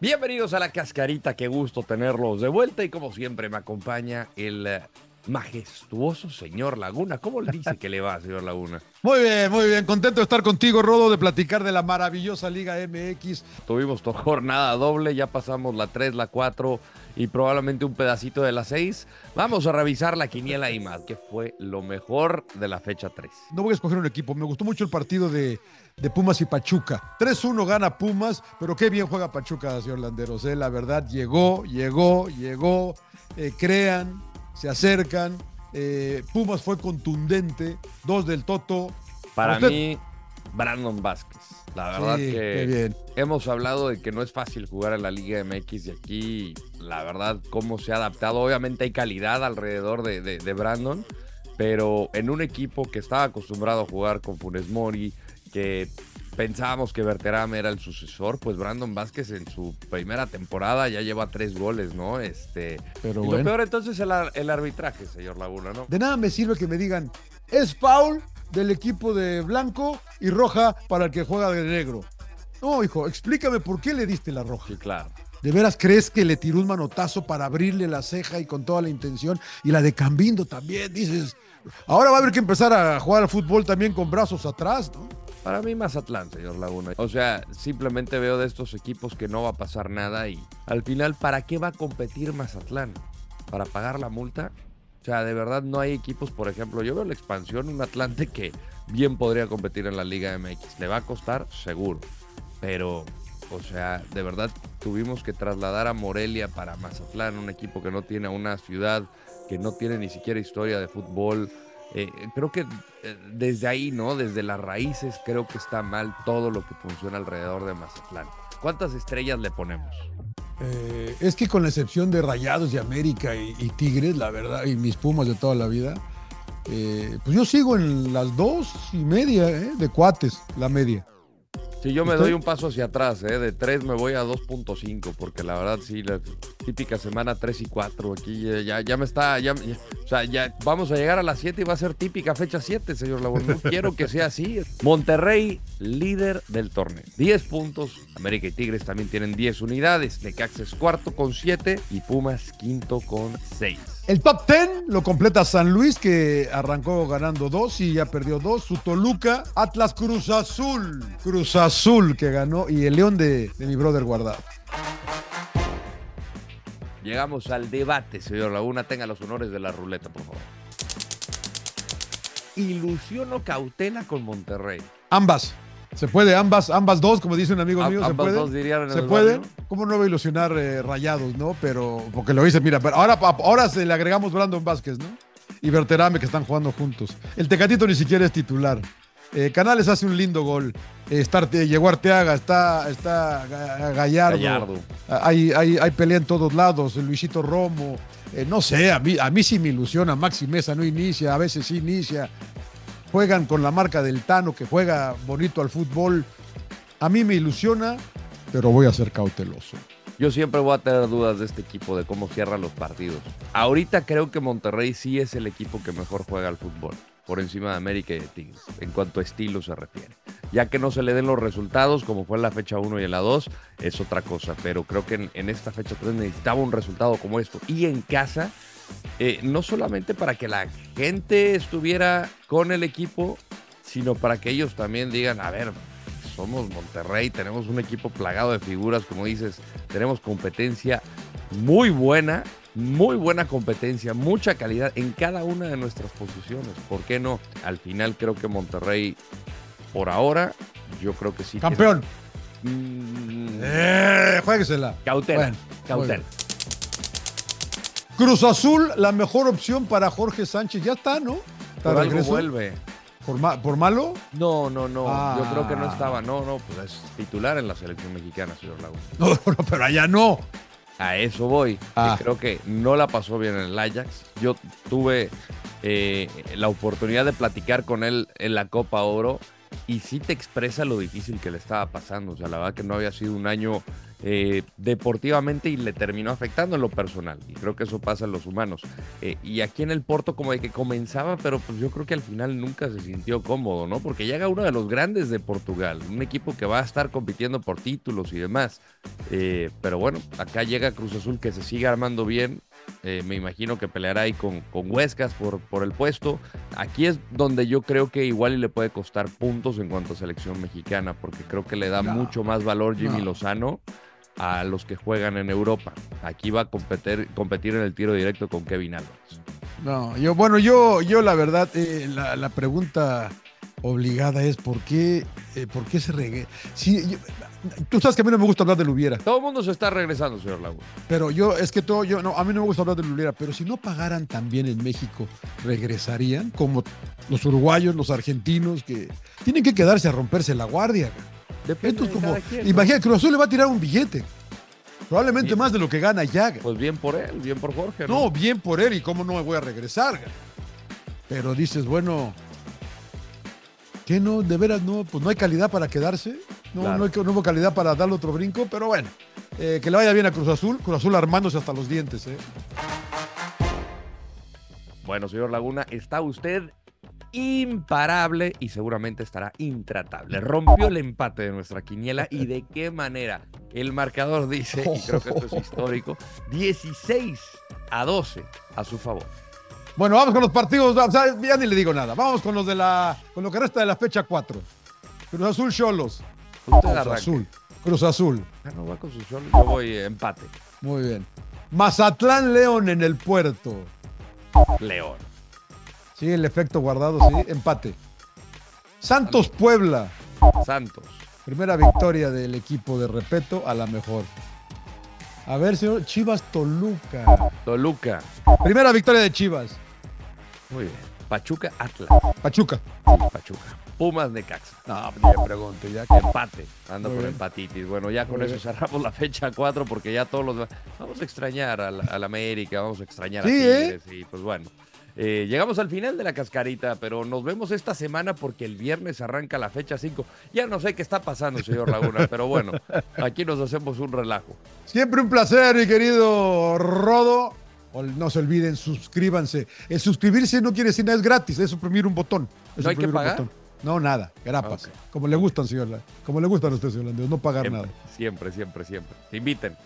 Bienvenidos a la cascarita, qué gusto tenerlos de vuelta y como siempre me acompaña el majestuoso señor Laguna. ¿Cómo le dice que le va, señor Laguna? Muy bien, muy bien. Contento de estar contigo, Rodo, de platicar de la maravillosa Liga MX. Tuvimos jornada doble, ya pasamos la 3, la 4 y probablemente un pedacito de la 6. Vamos a revisar la quiniela y más, que fue lo mejor de la fecha 3. No voy a escoger un equipo, me gustó mucho el partido de, de Pumas y Pachuca. 3-1 gana Pumas, pero qué bien juega Pachuca, señor Landeros. ¿eh? La verdad, llegó, llegó, llegó. Eh, crean, se acercan. Eh, Pumas fue contundente. Dos del Toto. Para Usted- mí, Brandon Vázquez. La verdad Sí, que bien. hemos hablado de que no es fácil jugar en la Liga MX y aquí, la verdad, cómo se ha adaptado. Obviamente hay calidad alrededor de, de- de Brandon, pero en un equipo que estaba acostumbrado a jugar con Funes Mori, que pensábamos que Berterame era el sucesor, pues Brandon Vázquez en su primera temporada ya lleva tres goles, ¿no? Este, Pero y lo bueno. peor entonces es el, el arbitraje, señor Laguna, ¿no? De nada me sirve que me digan, es foul del equipo de blanco y roja para el que juega de negro. No, hijo, explícame por qué le diste la roja. Sí, claro. ¿De veras crees que le tiró un manotazo para abrirle la ceja y con toda la intención? Y la de Cambindo también, dices. Ahora va a haber que empezar a jugar al fútbol también con brazos atrás, ¿no? Para mí Mazatlán, señor Laguna. O sea, simplemente veo de estos equipos que no va a pasar nada y al final, ¿para qué va a competir Mazatlán? ¿Para pagar la multa? O sea, de verdad no hay equipos, por ejemplo, yo veo la expansión, un Atlante que bien podría competir en la Liga MX. Le va a costar, seguro. Pero, o sea, de verdad tuvimos que trasladar a Morelia para Mazatlán, un equipo que no tiene una ciudad, que no tiene ni siquiera historia de fútbol. Eh, creo que eh, desde ahí, ¿no? Desde las raíces, creo que está mal todo lo que funciona alrededor de Mazatlán. ¿Cuántas estrellas le ponemos? Eh, es que con la excepción de Rayados de América y, y Tigres, la verdad, y mis Pumas de toda la vida, eh, pues yo sigo en las dos y media, ¿eh? De cuates, la media. Si yo me ¿Usted? doy un paso hacia atrás, ¿eh? de 3 me voy a 2.5, porque la verdad sí, la típica semana 3 y 4, aquí ya, ya, me está, ya, sea, ya vamos a llegar a las 7 y va a ser típica fecha 7, señor Laguna. No quiero que sea así. Monterrey, líder del torneo. 10 puntos, América y Tigres también tienen 10 unidades, Necaxa es cuarto con 7 y Pumas quinto con 6. El top 10 lo completa San Luis, que arrancó ganando dos y ya perdió dos. Su Toluca, Atlas Cruz Azul. Cruz Azul que ganó y el León de, de mi brother guardado. Llegamos al debate, señor Laguna. Tenga los honores de la ruleta, por favor. Ilusión o cautela con Monterrey. Ambas. Se puede, ambas, ambas dos, como dice un amigo Am- mío, se ambas puede. dos dirían en Se puede. ¿Cómo no va a ilusionar eh, rayados, no? Pero, porque lo dice, mira, pero ahora, ahora se le agregamos Brandon Vázquez, ¿no? Y Berterame que están jugando juntos. El Tecatito ni siquiera es titular. Eh, Canales hace un lindo gol. Eh, está llegó Arteaga, está, está Ga- Gallardo. Gallardo. Hay, hay, hay pelea en todos lados. Luisito Romo. Eh, no sé, a mí, a mí sí me ilusiona. Maxi Mesa no inicia, a veces sí inicia. Juegan con la marca del Tano, que juega bonito al fútbol. A mí me ilusiona, pero voy a ser cauteloso. Yo siempre voy a tener dudas de este equipo, de cómo cierra los partidos. Ahorita creo que Monterrey sí es el equipo que mejor juega al fútbol, por encima de América y de Tigres, en cuanto a estilo se refiere. Ya que no se le den los resultados, como fue en la fecha 1 y en la 2, es otra cosa. Pero creo que en, esta fecha 3 necesitaba un resultado como esto. Y en casa, eh, no solamente para que la gente estuviera con el equipo, sino para que ellos también digan, a ver, somos Monterrey, tenemos un equipo plagado de figuras, como dices, tenemos competencia muy buena, muy buena competencia, mucha calidad en cada una de nuestras posiciones. ¿Por qué no? Al final creo que Monterrey, por ahora, yo creo que sí. tiene- Campeón. Mm, Eh, juéguesela. cautela, Bueno, cautela. Cruz Azul, la mejor opción para Jorge Sánchez. Ya está, ¿no? Está Por algo vuelve. ¿Por, ma- por malo? No, no, no. Yo creo que no Ah. estaba. No, no, pues es titular en la selección mexicana, señor Laguna. No, no, pero allá no. A eso voy. Ah. creo que no la pasó bien en el Ajax. Yo tuve eh, la oportunidad de platicar con él en la Copa Oro y sí te expresa lo difícil que le estaba pasando. O sea, la verdad que no había sido un año eh, deportivamente y le terminó afectando en lo personal. Y creo que eso pasa en los humanos. Eh, y aquí en el Porto como de que comenzaba, pero pues yo creo que al final nunca se sintió cómodo, ¿no? Porque llega uno de los grandes de Portugal, un equipo que va a estar compitiendo por títulos y demás. Eh, pero bueno, acá llega Cruz Azul que se sigue armando bien. me imagino que peleará ahí con, con Huescas por, por el puesto. Aquí es donde yo creo que igual le puede costar puntos en cuanto a selección mexicana, porque creo que le da mucho más valor Jimmy Lozano a los que juegan en Europa. Aquí va a competir, competir en el tiro directo con Kevin Álvarez. No, yo, bueno, yo, yo la verdad, eh, la, pregunta obligada es ¿por qué, eh, ¿por qué se regue? Si, tú sabes que a mí no me gusta hablar de Lubiera. Todo el mundo se está regresando, señor Laguna. Pero yo, es que todo, yo, no, a mí no me gusta hablar de Lubiera, pero si no pagaran también en México, regresarían como los uruguayos, los argentinos, que tienen que quedarse a romperse la guardia. Esto es como, imagina, Cruz Azul le va a tirar un billete. Probablemente más de lo que gana ya. Pues bien por él, bien por Jorge. ¿no? bien por él y cómo no me voy a regresar. Pero dices, bueno, ¿qué no? De veras, no, pues no hay calidad para quedarse. No, no, hay, no calidad para darle otro brinco, pero bueno, eh, que le vaya bien a Cruz Azul. Cruz Azul armándose hasta los dientes. ¿eh? Bueno, señor Laguna, está usted imparable y seguramente estará intratable. Rompió el empate de nuestra quiniela y de qué manera. El marcador dice, y creo que esto es histórico, 16 a 12 a su favor. Bueno, vamos con los partidos, ya ni le digo nada. Vamos con los de la con lo que resta de la fecha 4. Cruz Azul Cholos. Cruz Azul. Cruz Azul. Ah, no va con su Cholos, yo voy empate. Muy bien. Mazatlán León en el puerto. León. Sí, el efecto guardado, sí. Empate. Santos Puebla. Santos. Primera victoria del equipo de Repeto a la mejor. A ver, señor. Chivas Toluca. Toluca. Primera victoria de Chivas. Muy bien. Pachuca Atlas. Pachuca. Pachuca. Pumas de Cax. No, pues ya pregunto, ya que empate. Ando por empatitis. Bueno, ya con eso cerramos la fecha 4 porque ya todos los. Vamos a extrañar a la, América, vamos a extrañar a Tigres. ¿eh? Y pues bueno. Eh, llegamos al final de la cascarita, pero nos vemos esta semana porque el viernes arranca la fecha 5. Ya no sé qué está pasando, señor Laguna, pero bueno, aquí nos hacemos un relajo. Siempre un placer, mi querido Rodo. No se olviden, suscríbanse. El suscribirse no quiere decir nada, es gratis, es suprimir un botón. ¿No hay que pagar? No, nada, grapas. Como le gustan, señor. Como le gustan a usted, señor Landeo, no pagar nada. Siempre, siempre, siempre. Te inviten.